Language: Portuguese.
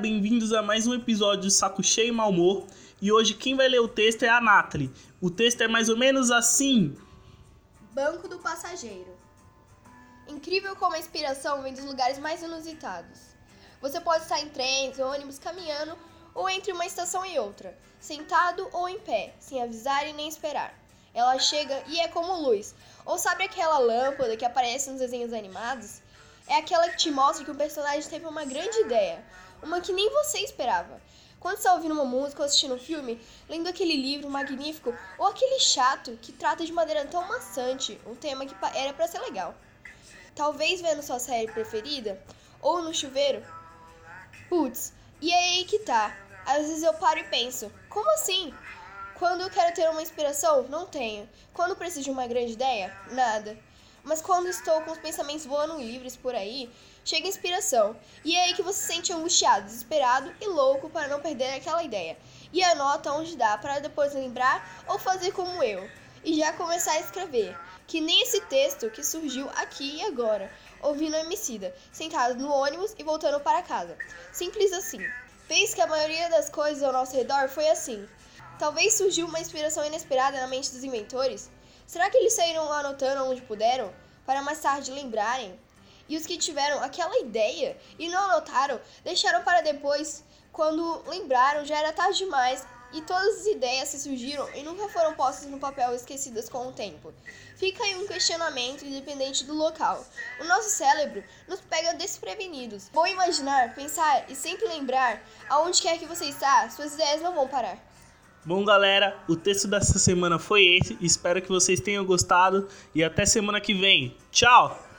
Bem-vindos a mais um episódio de Saco Cheio e Mal Humor. E hoje quem vai ler o texto é a Nathalie. O texto é mais ou menos assim. Banco do passageiro. Incrível como a inspiração vem dos lugares mais inusitados. Você pode estar em trens, ônibus, caminhando ou entre uma estação e outra, sentado ou em pé, sem avisar e nem esperar. Ela chega e é como luz. Ou sabe aquela lâmpada que aparece nos desenhos animados? É aquela que te mostra que o personagem teve uma grande ideia, uma que nem você esperava. Quando está ouvindo uma música ou assistindo um filme, lendo aquele livro magnífico ou aquele chato que trata de maneira tão maçante um tema que era para ser legal. Talvez vendo sua série preferida ou no chuveiro. Putz, e é aí que tá. Às vezes eu paro e penso: como assim? Quando eu quero ter uma inspiração, não tenho. Quando preciso de uma grande ideia, nada. Mas quando estou com os pensamentos voando livres por aí, chega a inspiração. E é aí que você se sente angustiado, desesperado e louco para não perder aquela ideia. E anota onde dá para depois lembrar ou fazer como eu. E já começar a escrever. Que nem esse texto que surgiu aqui e agora, ouvindo a Emicida, sentado no ônibus e voltando para casa. Simples assim. Pense que a maioria das coisas ao nosso redor foi assim. Talvez surgiu uma inspiração inesperada na mente dos inventores. Será que eles saíram anotando onde puderam, para mais tarde lembrarem? E os que tiveram aquela ideia e não anotaram, deixaram para depois, quando lembraram já era tarde demais e todas as ideias se surgiram e nunca foram postas no papel esquecidas com o tempo. Fica aí um questionamento independente do local. O nosso cérebro nos pega desprevenidos. Bom imaginar, pensar e sempre lembrar aonde quer que você está, suas ideias não vão parar. Bom, galera, o texto dessa semana foi esse. Espero que vocês tenham gostado e até semana que vem. Tchau!